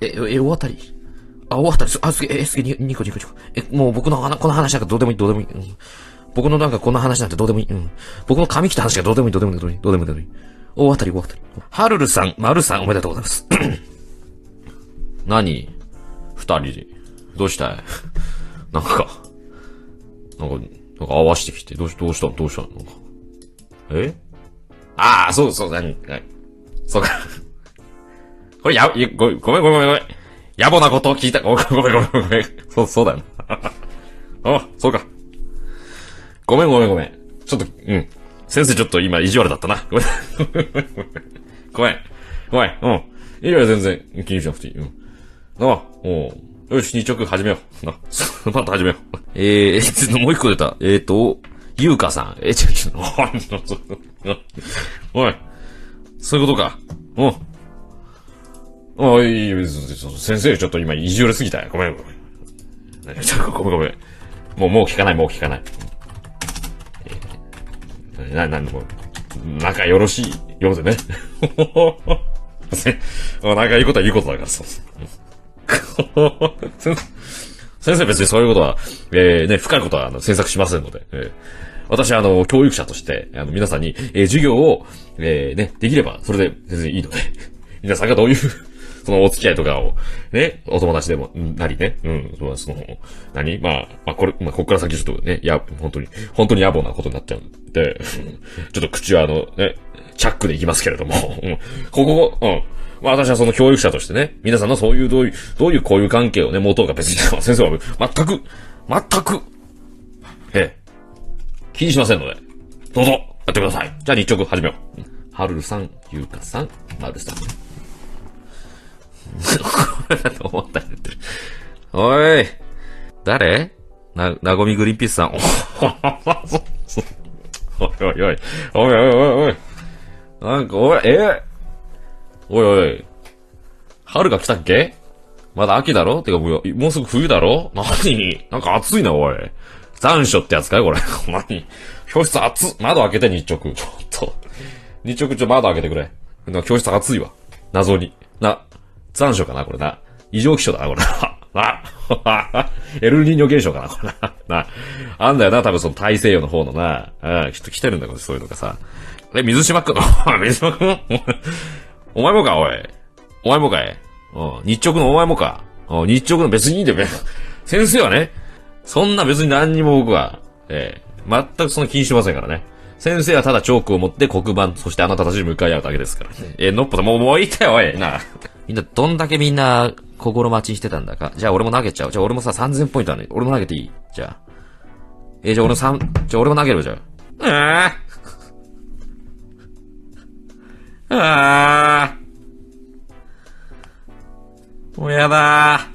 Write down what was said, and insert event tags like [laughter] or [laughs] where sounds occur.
え、え、大当たり？あ、大当たりす、あ、すげえ、えすげえ、ニコニコニコ。え、もう僕のこの話なんかどうでもいい、どうでもいい。うん、僕のなんかこの話なんてどうでもいい。うん。僕の髪切った話がどうでもいい、どうでもいい、どうでもいい、どうでもいい、大当たり、大当たり。はるるさん、まるさん、おめでとうございます。[coughs] 何？二人で。どうしたい？[laughs] なんか、なんか、なんか合わしてきて、どうし、どうしたどうしたなんか。え？ああ、そうそう、何、何そうか。これや、ごめんごめんごめんごめん。野暮なことを聞いた。ごめんごめんごめんごめん。そう、そうだよあ、そうか。ごめんごめんごめん。ちょっと、うん。先生ちょっと今意地悪だったな。ごめん。ごめん。ごめん。うん。いやいや全然気にしなくていい。うん。ああ、およし、日直始めよう。な、[laughs] また始めよう。えー、もう一個出た。えーと、ゆうかさん。え、ちょ、ちょ、おい。そういうことか。うん。ああ、いいよ、先生、ちょっと今、意地悪すぎた。ごめん、ごめん。ごめん、ごめん。もう、もう聞かない、もう聞かない。えー、な、なんでも、仲よろしいようでね。[laughs] 仲いいことはいいことだから、そう先生別にそういうことは、えー、ね、深いことは、あの、詮索しませんので、えー、私は、あの、教育者として、あの、皆さんに、えー、授業を、えー、ね、できれば、それで全然いいので、皆さんがどういうそのお付き合いとかを、ね、お友達でも、なりね、うん、その、何？まあ、まあ、これ、まあ、こっから先ちょっとね、や、本当に、本当に野暮なことになっちゃうんで、[laughs] ちょっと口はあの、ね、チャックでいきますけれども、ここ、うん、まあ私はその教育者としてね、皆さんのそういうどういう、どういう交友関係をね、持とうか別に、先生は全く、全く、ええ、気にしませんので、どうぞ、やってください。じゃあ日直始めよう。はるるさん、ゆうかさん、まるさん。だと思った。おい誰？な、なごみグリーンピースさん。[laughs] おいおいおい。おいおいおいおい。なんか、おい、え？おいおい。春が来たっけ？まだ秋だろ？てかもう、もうすぐ冬だろ？何？なんか暑いな、おい。残暑ってやつかい？これ。[laughs] 何？教室暑窓開けて日直。[laughs] ちょっと。日直ちょ窓開けてくれ。教室暑いわ。謎に。な、残暑かなこれな。異常気象だな、これな。な。[laughs] エルニーニョ現象かなこれな。あんだよな、多分その大西洋の方のな。うん、きっと来てるんだよ、そういうのがさ。え、水島くん [laughs] 水島くん [laughs] お前もか、おい。お前もかい。うん。日直のお前もか。うん。日直の別にいいんだよ、先生はね、そんな別に何にも僕は、ええー、全くその気にしませんからね。先生はただチョークを持って黒板、そしてあなたたちに向かい合うだけですからね。えー、のっぽさん、もう、もういいったよ、おい。なみんな、どんだけみんな、心待ちにしてたんだか。じゃあ俺も投げちゃう。じゃあ俺もさ、3000ポイントある。俺も投げていい？じゃあ。えー、じゃあ俺も3、じゃあ俺も投げるじゃあ。ああ。ああ。もうやだ